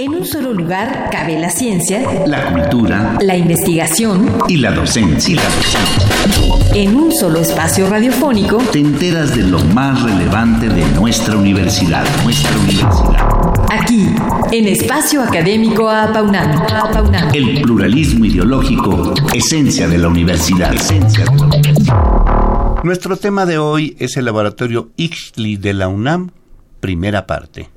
En un solo lugar cabe la ciencia, la cultura, la investigación y la docencia. En un solo espacio radiofónico te enteras de lo más relevante de nuestra universidad, nuestra universidad. Aquí, en Espacio Académico Apaunam. El pluralismo ideológico, esencia de la universidad. Esencia de la universidad. Nuestro tema de hoy es el laboratorio Ixtli de la UNAM, primera parte.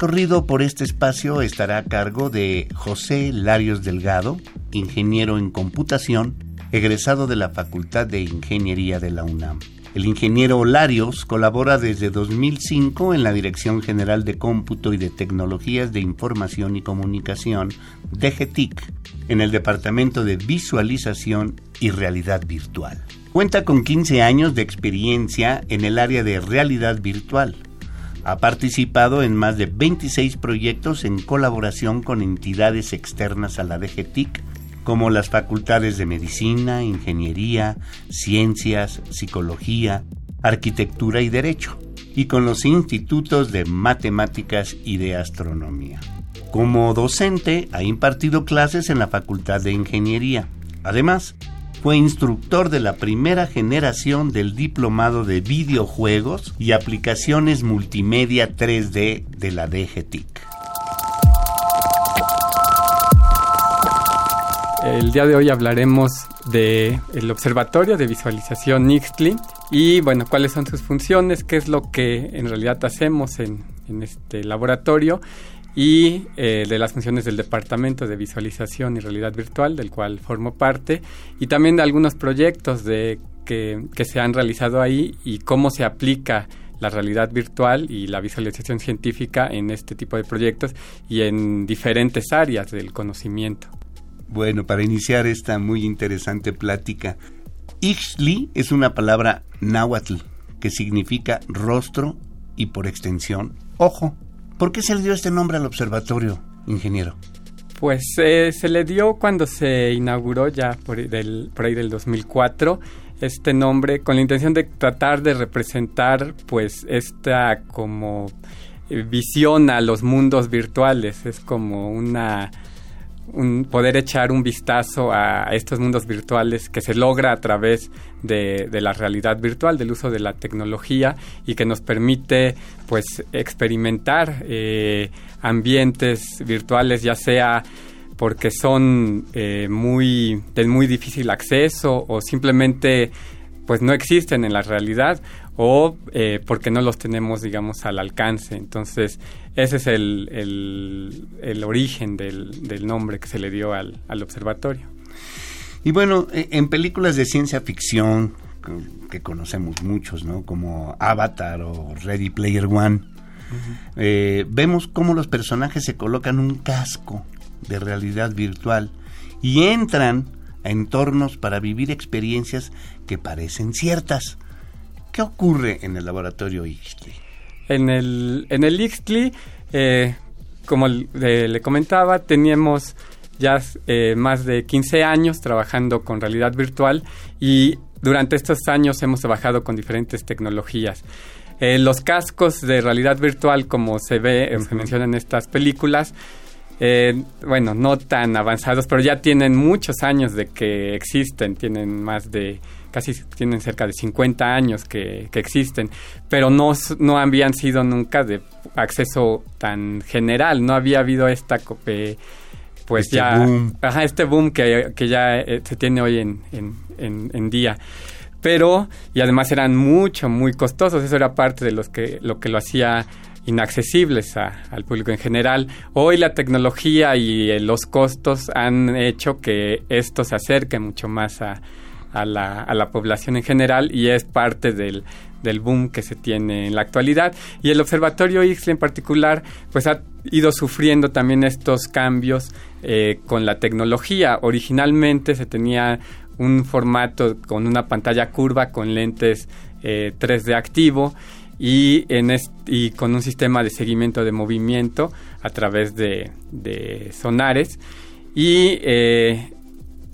Recorrido por este espacio estará a cargo de José Larios Delgado, ingeniero en computación, egresado de la Facultad de Ingeniería de la UNAM. El ingeniero Larios colabora desde 2005 en la Dirección General de Cómputo y de Tecnologías de Información y Comunicación, DGTIC, en el Departamento de Visualización y Realidad Virtual. Cuenta con 15 años de experiencia en el área de realidad virtual ha participado en más de 26 proyectos en colaboración con entidades externas a la DGTIC, como las facultades de Medicina, Ingeniería, Ciencias, Psicología, Arquitectura y Derecho, y con los institutos de Matemáticas y de Astronomía. Como docente ha impartido clases en la Facultad de Ingeniería. Además, fue instructor de la primera generación del diplomado de videojuegos y aplicaciones multimedia 3D de la DGTIC. El día de hoy hablaremos del el Observatorio de Visualización Nixtli y bueno, cuáles son sus funciones, qué es lo que en realidad hacemos en este laboratorio y eh, de las funciones del Departamento de Visualización y Realidad Virtual, del cual formo parte, y también de algunos proyectos de, que, que se han realizado ahí y cómo se aplica la realidad virtual y la visualización científica en este tipo de proyectos y en diferentes áreas del conocimiento. Bueno, para iniciar esta muy interesante plática, Ixtli es una palabra náhuatl que significa rostro y por extensión ojo. ¿Por qué se le dio este nombre al observatorio, ingeniero? Pues eh, se le dio cuando se inauguró ya por, por ahí del 2004 este nombre con la intención de tratar de representar pues esta como eh, visión a los mundos virtuales. Es como una un, poder echar un vistazo a, estos mundos virtuales que se logra a través de, la realidad virtual, del uso de la tecnología y que nos permite pues experimentar eh, ambientes virtuales, ya sea porque son eh, muy de muy difícil acceso o simplemente pues no existen en la realidad o eh, porque no los tenemos, digamos, al alcance. Entonces, ese es el, el, origen del, del, nombre que se le dio al, al, observatorio. Y bueno, e, en películas de ciencia ficción, que conocemos muchos, ¿no? Como Avatar o Ready Player One, eh, vemos cómo los personajes se colocan un casco de realidad virtual y entran a entornos para vivir experiencias que parecen ciertas. ¿Qué ocurre en el laboratorio Ixtli? En el, en el Ixtli, eh, como le, comentaba, teníamos ya eh, más de 15 años trabajando con realidad virtual y durante estos años hemos trabajado con diferentes tecnologías. Eh, los cascos de realidad virtual, como se ve, se menciona en estas películas, eh, bueno, no tan avanzados, pero ya tienen muchos años de que existen, tienen más de, casi tienen cerca de 50 años que, existen, pero no, no habían sido nunca de acceso tan general, no había habido esta... pues este ya... Boom. Ajá, este boom que, que ya eh, se tiene hoy en, en, en día. Pero y además eran mucho muy costosos. Eso era parte de los que lo que lo hacía inaccesibles al público en general. Hoy la tecnología y eh, los costos han hecho que esto se acerque mucho más a, la, a la, población en general y es parte del, boom que se tiene en la actualidad. Y el Observatorio Ixtli en particular, pues ha ido sufriendo también estos cambios eh, con la tecnología. Originalmente se tenía un formato con una pantalla curva con lentes 3D eh, activo y, con un sistema de seguimiento de movimiento a través de, sonares. Y eh,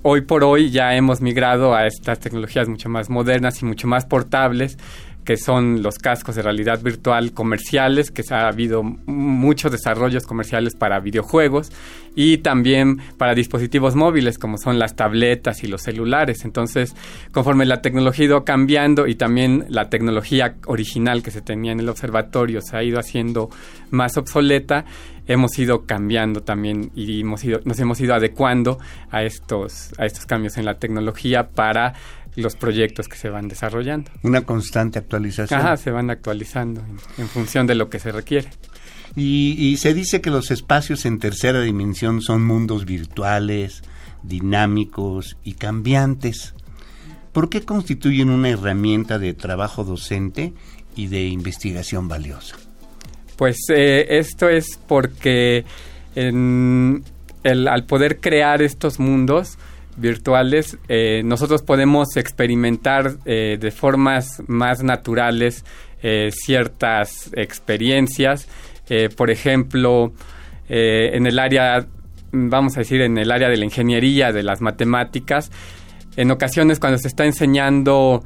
hoy por hoy ya hemos migrado a estas tecnologías mucho más modernas y mucho más portables que son los cascos de realidad virtual comerciales, que ha habido muchos desarrollos comerciales para videojuegos y también para dispositivos móviles como son las tabletas y los celulares. Entonces, conforme la tecnología ha ido cambiando y también la tecnología original que se tenía en el observatorio se ha ido haciendo más obsoleta, hemos ido cambiando también y hemos ido, nos hemos ido adecuando a estos, a estos cambios en la tecnología para los proyectos que se van desarrollando. Una constante actualización. Ajá, se van actualizando en, función de lo que se requiere. Y, se dice que los espacios en tercera dimensión son mundos virtuales, dinámicos y cambiantes. ¿Por qué constituyen una herramienta de trabajo docente y de investigación valiosa? Pues eh, esto es porque al poder crear estos mundos, virtuales, eh, nosotros podemos experimentar eh, de formas más naturales eh, ciertas experiencias. por ejemplo, en el área, vamos a decir, en el área de la ingeniería, de las matemáticas, en ocasiones cuando se está enseñando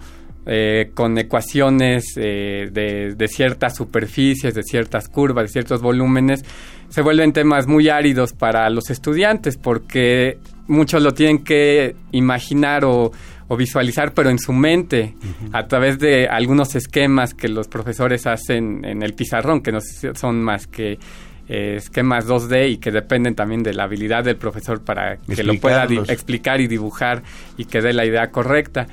con ecuaciones de, de, ciertas superficies, de ciertas curvas, de ciertos volúmenes, se vuelven temas muy áridos para los estudiantes porque muchos lo tienen que imaginar o, visualizar, pero en su mente, a través de algunos esquemas que los profesores hacen en el pizarrón, que no son más que eh, esquemas 2D y que dependen también de la habilidad del profesor para que lo pueda explicar y dibujar y que dé la idea correcta.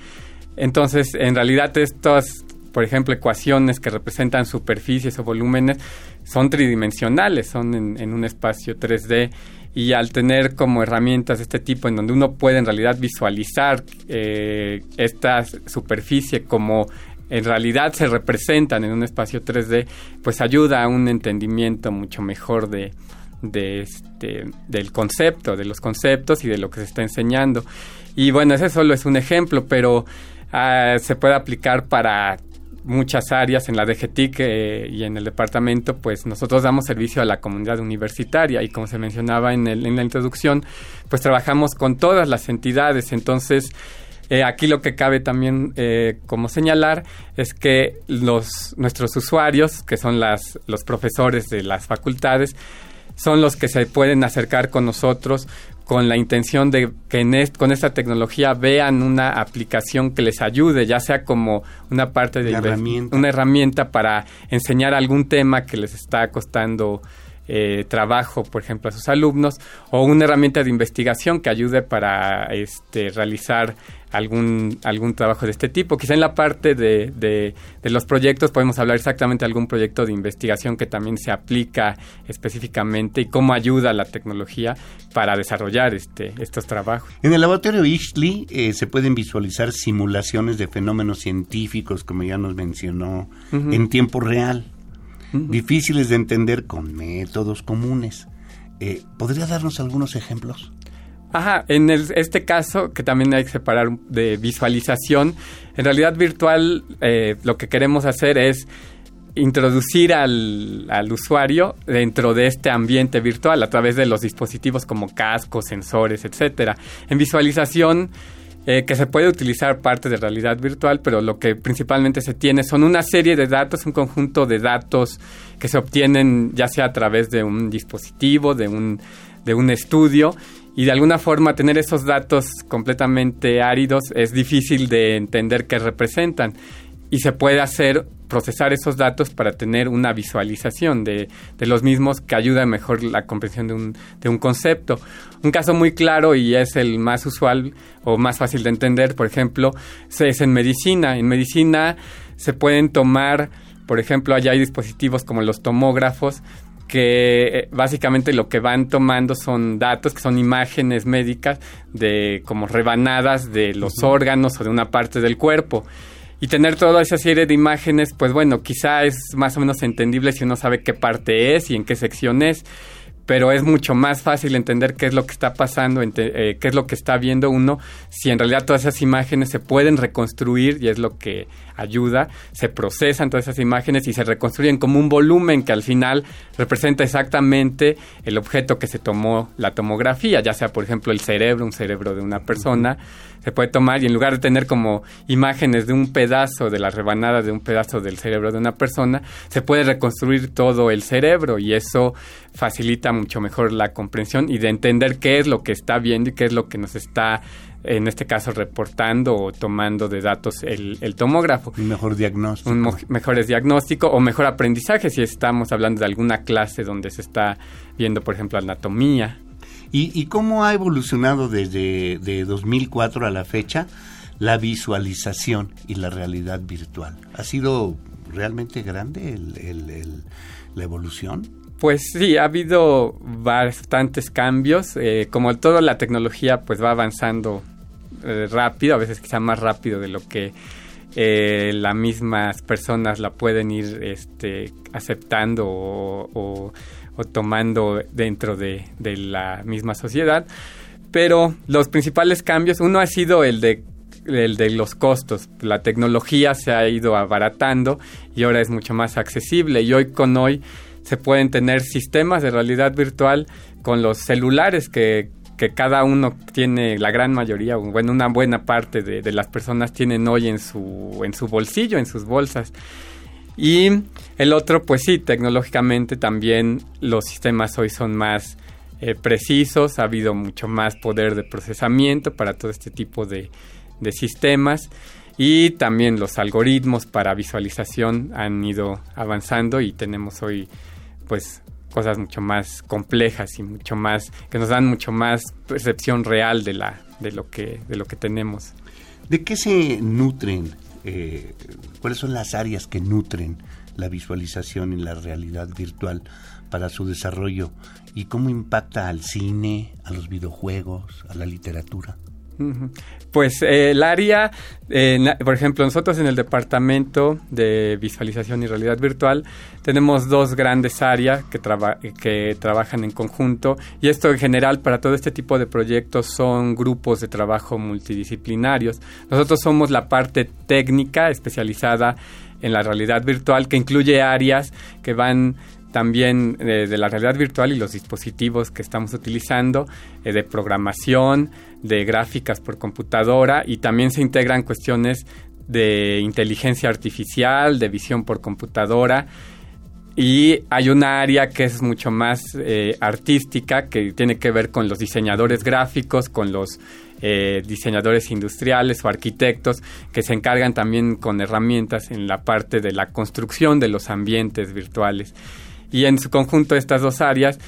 Entonces, en realidad estos, por ejemplo, ecuaciones que representan superficies o volúmenes son tridimensionales, son en, en un espacio 3D y al tener como herramientas de este tipo en donde uno puede en realidad visualizar eh, esta superficie como en realidad se representan en un espacio 3D, pues ayuda a un entendimiento mucho mejor de este, del concepto, de los conceptos y de lo que se está enseñando. Y bueno, ese solo es un ejemplo, pero ah, se puede aplicar para muchas áreas en la DGTIC y en el departamento, pues nosotros damos servicio a la comunidad universitaria y como se mencionaba en, el, en la introducción, pues trabajamos con todas las entidades. Entonces, eh, aquí lo que cabe también eh, como señalar es que los, nuestros usuarios, que son las, los profesores de las facultades, son los que se pueden acercar con nosotros con la intención de que en con esta tecnología vean una aplicación que les ayude, ya sea como una parte de una herramienta para enseñar algún tema que les está costando eh, trabajo, por ejemplo, a sus alumnos, o una herramienta de investigación que ayude para este, realizar algún, algún trabajo de este tipo. Quizá en la parte de, de, los proyectos podemos hablar exactamente de algún proyecto de investigación que también se aplica específicamente y cómo ayuda la tecnología para desarrollar este, estos trabajos. En el laboratorio Ishley eh, se pueden visualizar simulaciones de fenómenos científicos, como ya nos mencionó, en tiempo real difíciles de entender con métodos comunes. Eh, ¿Podría darnos algunos ejemplos? Ajá, en este caso, que también hay que separar de visualización, en realidad virtual eh, lo que queremos hacer es introducir al, al, usuario dentro de este ambiente virtual a través de los dispositivos como cascos, sensores, etcétera. En visualización eh, que se puede utilizar parte de realidad virtual, pero lo que principalmente se tiene son una serie de datos, un conjunto de datos que se obtienen ya sea a través de un dispositivo, de un, de un estudio, y de alguna forma tener esos datos completamente áridos es difícil de entender qué representan. Y se puede hacer procesar esos datos para tener una visualización de, de, los mismos que ayuda mejor la comprensión de un, de un concepto. Un caso muy claro y es el más usual o más fácil de entender, por ejemplo, es en medicina. En medicina se pueden tomar, por ejemplo, allá hay dispositivos como los tomógrafos que eh, básicamente lo que van tomando son datos que son imágenes médicas de como rebanadas de los órganos o de una parte del cuerpo y tener toda esa serie de imágenes, pues bueno, quizá es más o menos entendible si uno sabe qué parte es y en qué sección es, pero es mucho más fácil entender qué es lo que está pasando, eh, qué es lo que está viendo uno, si en realidad todas esas imágenes se pueden reconstruir y es lo que ayuda, se procesan todas esas imágenes y se reconstruyen como un volumen que al final representa exactamente el objeto que se tomó la tomografía, ya sea por ejemplo el cerebro, un cerebro de una persona, se puede tomar y en lugar de tener como imágenes de un pedazo de la rebanada de un pedazo del cerebro de una persona, se puede reconstruir todo el cerebro y eso facilita mucho mejor la comprensión y de entender qué es lo que está viendo y qué es lo que nos está en este caso reportando o tomando de datos el, tomógrafo. Un mejor diagnóstico. Un mejor diagnóstico o mejor aprendizaje si estamos hablando de alguna clase donde se está viendo, por ejemplo, anatomía. ¿Y, cómo ha evolucionado desde de 2004 a la fecha la visualización y la realidad virtual? ¿Ha sido realmente grande la evolución? Pues sí, ha habido bastantes cambios. Eh, como todo, la tecnología pues va avanzando eh, rápido, a veces quizá más rápido de lo que eh, las mismas personas la pueden ir este, aceptando o, tomando dentro de, la misma sociedad. Pero los principales cambios, uno ha sido el de el de los costos. La tecnología se ha ido abaratando y ahora es mucho más accesible. Y hoy con hoy se pueden tener sistemas de realidad virtual con los celulares que, cada uno tiene, la gran mayoría, bueno, una buena parte de, las personas tienen hoy en su, en su bolsillo, en sus bolsas. Y el otro, pues sí, tecnológicamente también los sistemas hoy son más eh, precisos, ha habido mucho más poder de procesamiento para todo este tipo de, de sistemas y también los algoritmos para visualización han ido avanzando y tenemos hoy pues cosas mucho más complejas y mucho más que nos dan mucho más percepción real de la de lo que de lo que tenemos. De qué se nutren eh, cuáles son las áreas que nutren la visualización y la realidad virtual para su desarrollo y cómo impacta al cine a los videojuegos a la literatura pues eh, el área, por ejemplo, nosotros en el departamento de visualización y realidad virtual tenemos dos grandes áreas que, que trabajan en conjunto y esto en general para todo este tipo de proyectos son grupos de trabajo multidisciplinarios. Nosotros somos la parte técnica especializada en la realidad virtual que incluye áreas que van también eh, de la realidad virtual y los dispositivos que estamos utilizando, eh, de programación, de gráficas por computadora y también se integran cuestiones de inteligencia artificial, de visión por computadora y hay una área que es mucho más eh, artística que tiene que ver con los diseñadores gráficos, con los diseñadores industriales o arquitectos que se encargan también con herramientas en la parte de la construcción de los ambientes virtuales. Y en su conjunto estas dos áreas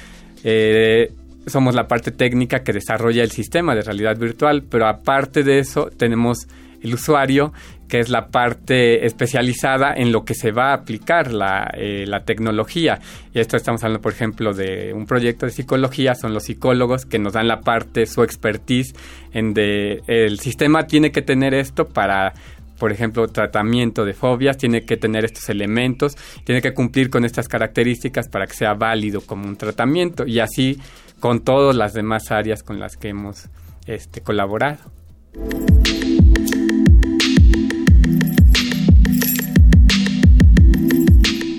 eh, somos la parte técnica que desarrolla el sistema de realidad virtual, pero aparte de eso tenemos el usuario, que es la parte especializada en lo que se va a aplicar la, eh, la, tecnología. Y esto estamos hablando, por ejemplo, de un proyecto de psicología, son los psicólogos que nos dan la parte, su expertise en de el sistema tiene que tener esto para por ejemplo, tratamiento de fobias, tiene que tener estos elementos, tiene que cumplir con estas características para que sea válido como un tratamiento y así con todas las demás áreas con las que hemos este, colaborado.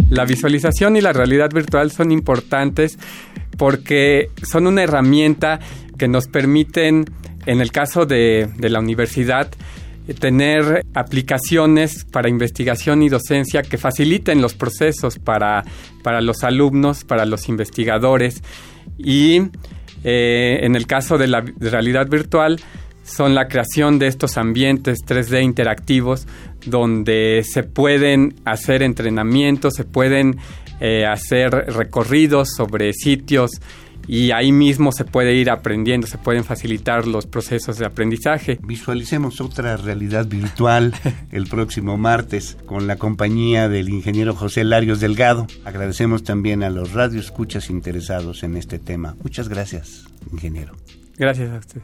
La visualización y la realidad virtual son importantes porque son una herramienta que nos permiten, en el caso de, de la universidad, tener aplicaciones para investigación y docencia que faciliten los procesos para, para los alumnos, para los investigadores. Y eh, en el caso de la realidad virtual son la creación de estos ambientes 3D interactivos donde se pueden hacer entrenamientos, se pueden eh, hacer recorridos sobre sitios y ahí mismo se puede ir aprendiendo, se pueden facilitar los procesos de aprendizaje. Visualicemos otra realidad virtual el próximo martes con la compañía del ingeniero José Larios Delgado. Agradecemos también a los radioescuchas interesados en este tema. Muchas gracias, ingeniero. Gracias a usted.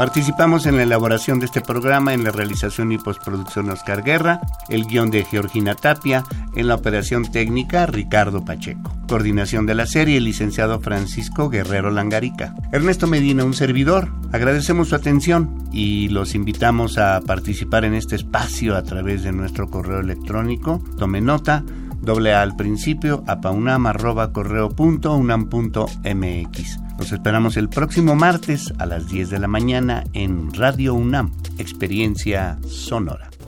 Participamos en la elaboración de este programa, en la realización y postproducción Oscar Guerra, el guion de Georgina Tapia, en la operación técnica Ricardo Pacheco. Coordinación de la serie, el licenciado Francisco Guerrero Langarica. Ernesto Medina, un servidor. Agradecemos su atención y los invitamos a participar en este espacio a través de nuestro correo electrónico. Tome nota doble A al principio, apaunam.correo.unam.mx. Los esperamos el próximo martes a las 10 de la mañana en Radio UNAM, Experiencia Sonora.